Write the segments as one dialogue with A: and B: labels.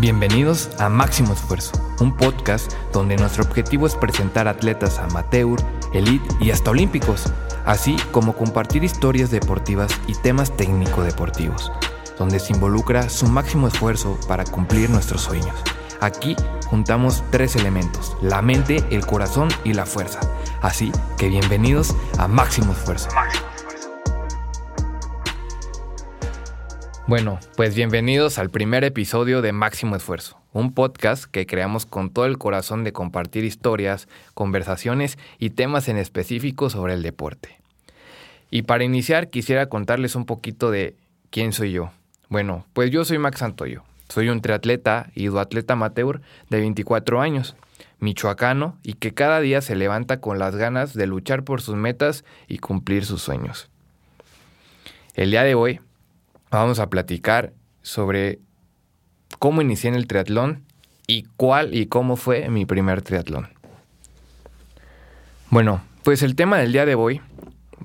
A: Bienvenidos a Máximo Esfuerzo, un podcast donde nuestro objetivo es presentar atletas amateur, elite y hasta olímpicos, así como compartir historias deportivas y temas técnico-deportivos, donde se involucra su máximo esfuerzo para cumplir nuestros sueños. Aquí juntamos tres elementos, la mente, el corazón y la fuerza. Así que bienvenidos a Máximo Esfuerzo. Bueno, pues bienvenidos al primer episodio de Máximo Esfuerzo, un podcast que creamos con todo el corazón de compartir historias, conversaciones y temas en específico sobre el deporte. Y para iniciar quisiera contarles un poquito de quién soy yo. Bueno, pues yo soy Max Santoyo. Soy un triatleta y duatleta amateur de 24 años, michoacano y que cada día se levanta con las ganas de luchar por sus metas y cumplir sus sueños. El día de hoy vamos a platicar sobre cómo inicié en el triatlón y cuál y cómo fue mi primer triatlón. Bueno, pues el tema del día de hoy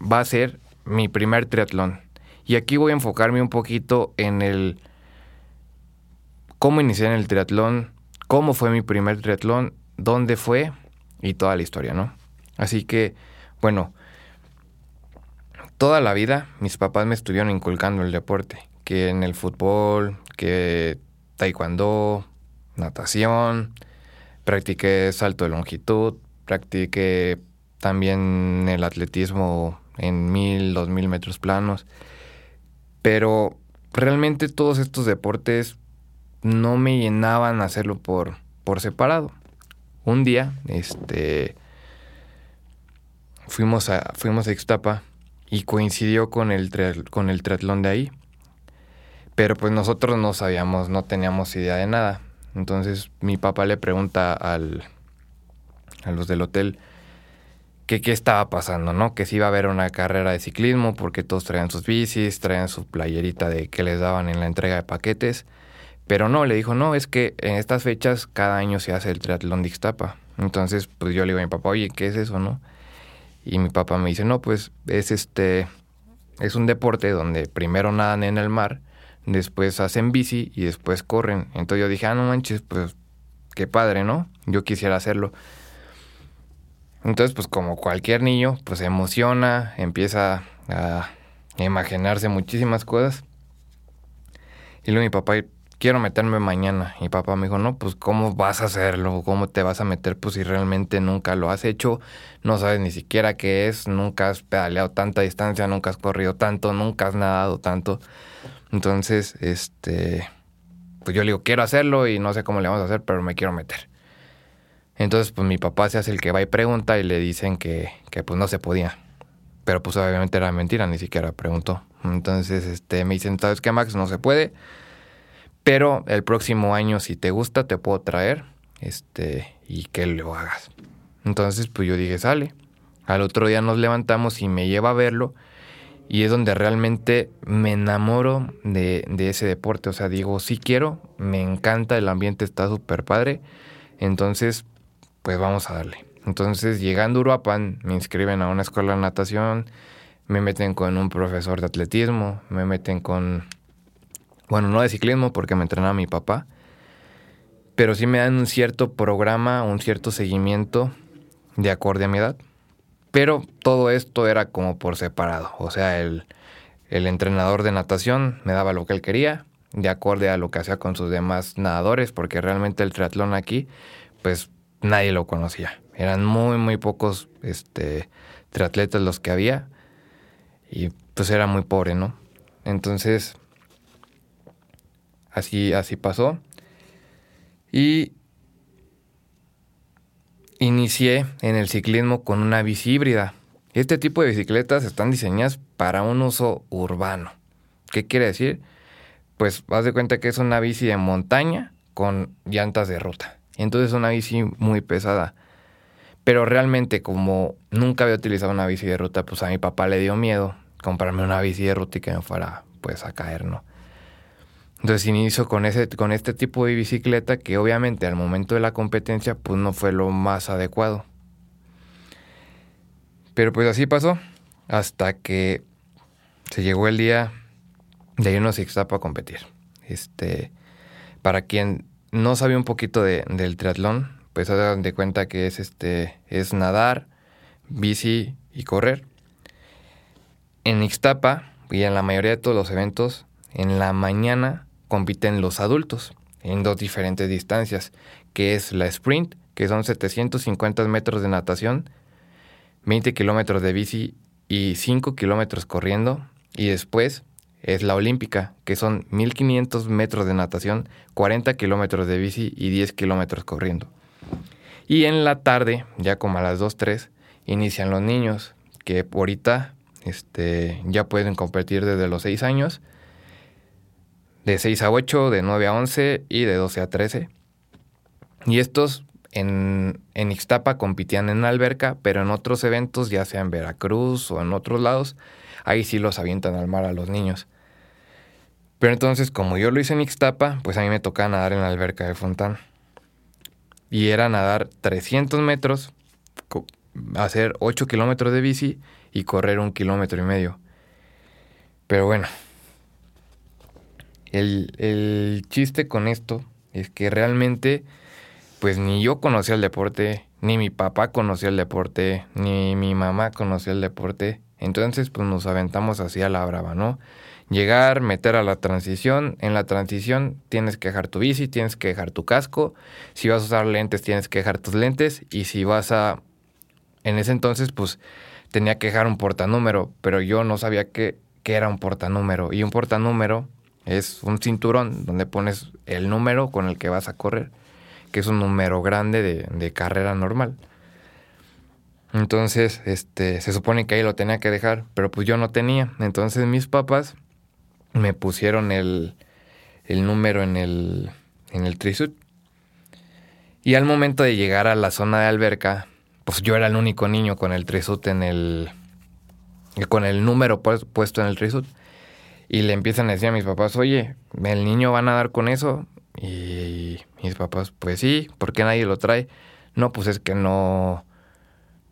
A: va a ser mi primer triatlón. Y aquí voy a enfocarme un poquito en el cómo inicié en el triatlón, cómo fue mi primer triatlón, dónde fue y toda la historia, ¿no? Así que, bueno, toda la vida mis papás me estuvieron inculcando el deporte, que en el fútbol, que taekwondo, natación, practiqué salto de longitud, practiqué también el atletismo en mil, dos mil metros planos, pero realmente todos estos deportes no me llenaban hacerlo por, por separado. Un día, este, fuimos a, fuimos a Ixtapa y coincidió con el, con el triatlón de ahí. Pero pues nosotros no sabíamos, no teníamos idea de nada. Entonces mi papá le pregunta al, a los del hotel que qué estaba pasando, ¿no? Que si iba a haber una carrera de ciclismo porque todos traían sus bicis, traían su playerita de que les daban en la entrega de paquetes. Pero no, le dijo, no, es que en estas fechas cada año se hace el triatlón de Ixtapa. Entonces, pues yo le digo a mi papá, oye, ¿qué es eso, no? Y mi papá me dice, no, pues es este, es un deporte donde primero nadan en el mar, después hacen bici y después corren. Entonces yo dije, ah, no manches, pues qué padre, ¿no? Yo quisiera hacerlo. Entonces, pues como cualquier niño, pues se emociona, empieza a imaginarse muchísimas cosas. Y luego mi papá, quiero meterme mañana. Y papá me dijo, no, pues ¿cómo vas a hacerlo? ¿Cómo te vas a meter? Pues si realmente nunca lo has hecho, no sabes ni siquiera qué es, nunca has pedaleado tanta distancia, nunca has corrido tanto, nunca has nadado tanto. Entonces, este, pues yo le digo, quiero hacerlo y no sé cómo le vamos a hacer, pero me quiero meter. Entonces, pues mi papá se hace el que va y pregunta y le dicen que, que pues no se podía. Pero pues obviamente era mentira, ni siquiera preguntó. Entonces, este, me dicen, ¿sabes qué, Max? No se puede pero el próximo año, si te gusta, te puedo traer este, y que lo hagas. Entonces, pues yo dije, sale. Al otro día nos levantamos y me lleva a verlo. Y es donde realmente me enamoro de, ese deporte. O sea, digo, sí quiero, me encanta, el ambiente está súper padre. Entonces, pues vamos a darle. Entonces, llegando a Uruapan, me inscriben a una escuela de natación, me meten con un profesor de atletismo, me meten con bueno, no de ciclismo porque me entrenaba mi papá, pero sí me dan un cierto programa, un cierto seguimiento de acorde a mi edad. Pero todo esto era como por separado, o sea, el, el entrenador de natación me daba lo que él quería, de acorde a lo que hacía con sus demás nadadores, porque realmente el triatlón aquí, pues nadie lo conocía. Eran muy, muy pocos este, triatletas los que había y pues era muy pobre, ¿no? Entonces, Así, así pasó. Y inicié en el ciclismo con una bici híbrida. Este tipo de bicicletas están diseñadas para un uso urbano. ¿Qué quiere decir? Pues haz de cuenta que es una bici de montaña con llantas de ruta. Entonces es una bici muy pesada. Pero realmente como nunca había utilizado una bici de ruta, pues a mi papá le dio miedo comprarme una bici de ruta y que me fuera pues a caer, ¿no? Entonces inicio con, ese, con este tipo de bicicleta que obviamente al momento de la competencia pues no fue lo más adecuado. Pero pues así pasó hasta que se llegó el día de irnos a Ixtapa a competir. Este, para quien no sabía un poquito de, del triatlón, pues se dan de cuenta que es este es nadar, bici y correr. En Ixtapa y en la mayoría de todos los eventos, en la mañana compiten los adultos en dos diferentes distancias, que es la sprint, que son 750 metros de natación, 20 kilómetros de bici y 5 kilómetros corriendo, y después es la olímpica, que son 1500 metros de natación, 40 kilómetros de bici y 10 kilómetros corriendo. Y en la tarde, ya como a las 2, 3, inician los niños, que ahorita este, ya pueden competir desde los 6 años, de 6 a 8, de 9 a 11 y de 12 a 13. Y estos en, en Ixtapa compitían en alberca, pero en otros eventos, ya sea en Veracruz o en otros lados, ahí sí los avientan al mar a los niños. Pero entonces, como yo lo hice en Ixtapa, pues a mí me tocaba nadar en la alberca de Fontán. Y era nadar 300 metros, hacer 8 kilómetros de bici y correr un kilómetro y medio. Pero bueno, el, el chiste con esto es que realmente, pues ni yo conocía el deporte, ni mi papá conocía el deporte, ni mi mamá conocía el deporte. Entonces, pues nos aventamos así a la brava, ¿no? llegar, meter a la transición. En la transición tienes que dejar tu bici, tienes que dejar tu casco. Si vas a usar lentes, tienes que dejar tus lentes. Y si vas a... En ese entonces, pues tenía que dejar un portanúmero, pero yo no sabía qué, era un portanúmero. Y un portanúmero es un cinturón donde pones el número con el que vas a correr, que es un número grande de, de carrera normal. Entonces, este, se supone que ahí lo tenía que dejar, pero pues yo no tenía. Entonces mis papás me pusieron el, el número en el, en el trisut. Y al momento de llegar a la zona de alberca, pues yo era el único niño con el trisut en el. con el número puesto en el trisut. Y le empiezan a decir a mis papás, oye, ¿el niño va a nadar con eso? Y mis papás, pues sí, ¿por qué nadie lo trae? No, pues es que no.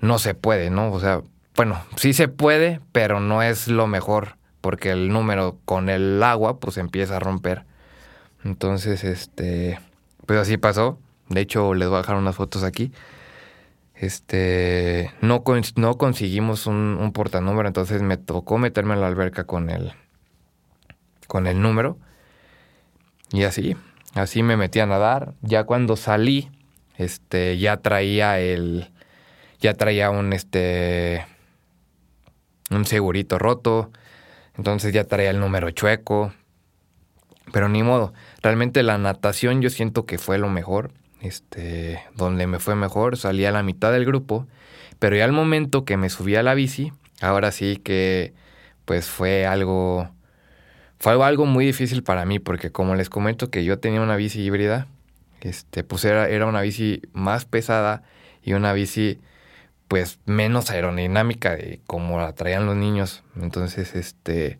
A: No se puede, ¿no? O sea, bueno, sí se puede, pero no es lo mejor porque el número con el agua pues empieza a romper. Entonces, este, pues así pasó. De hecho, les voy a dejar unas fotos aquí. Este, no, no conseguimos un, un portanúmero, entonces me tocó meterme en la alberca con el, con el número. Y así, así me metí a nadar. Ya cuando salí, este, ya traía el, ya traía un, este, un segurito roto entonces ya traía el número chueco. Pero ni modo. Realmente la natación yo siento que fue lo mejor. Este, donde me fue mejor, salí a la mitad del grupo. Pero ya al momento que me subí a la bici, ahora sí que pues fue algo. Fue algo muy difícil para mí, porque como les comento que yo tenía una bici híbrida, este, pues era, era una bici más pesada y una bici pues menos aerodinámica de como la traían los niños. Entonces, este,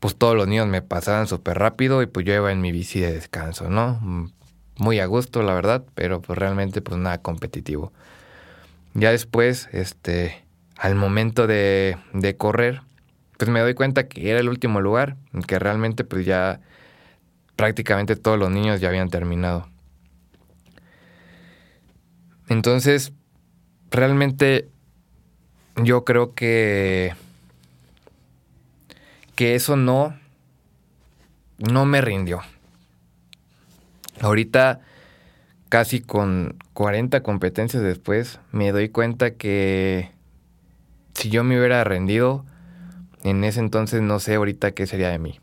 A: pues todos los niños me pasaban súper rápido y pues yo iba en mi bici de descanso, ¿no? Muy a gusto, la verdad, pero pues realmente pues nada competitivo. Ya después, este, al momento de, de correr, pues me doy cuenta que era el último lugar, que realmente pues ya prácticamente todos los niños ya habían terminado. Entonces, realmente yo creo que que eso no no me rindió. Ahorita casi con 40 competencias después me doy cuenta que si yo me hubiera rendido en ese entonces no sé ahorita qué sería de mí.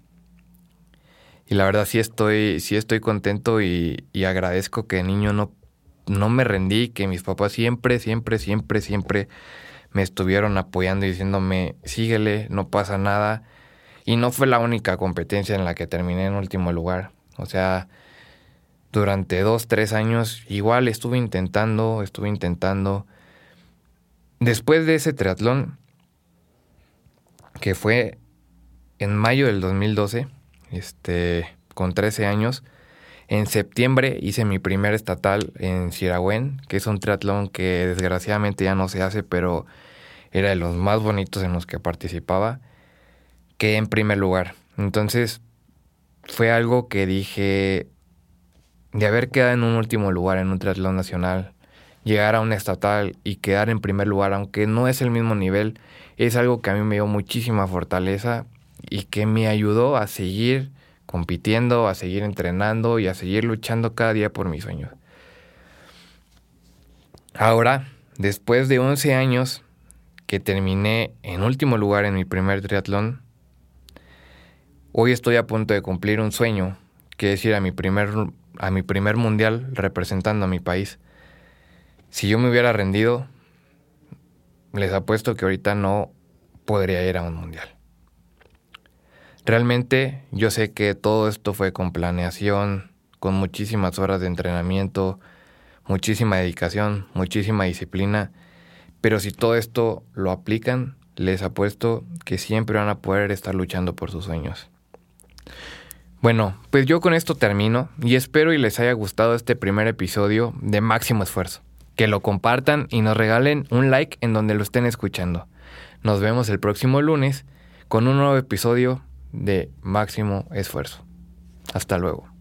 A: Y la verdad sí estoy, sí estoy contento y, agradezco que niño no no me rendí, que mis papás siempre, siempre, siempre, siempre me estuvieron apoyando y diciéndome, síguele, no pasa nada. Y no fue la única competencia en la que terminé en último lugar. O sea, durante dos, tres años igual estuve intentando, estuve intentando. Después de ese triatlón, que fue en mayo del 2012, este, con 13 años, en septiembre hice mi primer estatal en Siragüen, que es un triatlón que desgraciadamente ya no se hace, pero era de los más bonitos en los que participaba. que en primer lugar. Entonces fue algo que dije, de haber quedado en un último lugar en un triatlón nacional, llegar a un estatal y quedar en primer lugar, aunque no es el mismo nivel, es algo que a mí me dio muchísima fortaleza y que me ayudó a seguir compitiendo, a seguir entrenando y a seguir luchando cada día por mis sueños. Ahora, después de 11 años que terminé en último lugar en mi primer triatlón, hoy estoy a punto de cumplir un sueño, que es ir a mi primer, a mi primer mundial representando a mi país. Si yo me hubiera rendido, les apuesto que ahorita no podría ir a un mundial. Realmente yo sé que todo esto fue con planeación, con muchísimas horas de entrenamiento, muchísima dedicación, muchísima disciplina, pero si todo esto lo aplican, les apuesto que siempre van a poder estar luchando por sus sueños. Bueno, pues yo con esto termino y espero y les haya gustado este primer episodio de Máximo Esfuerzo. Que lo compartan y nos regalen un like en donde lo estén escuchando. Nos vemos el próximo lunes con un nuevo episodio de Máximo Esfuerzo. Hasta luego.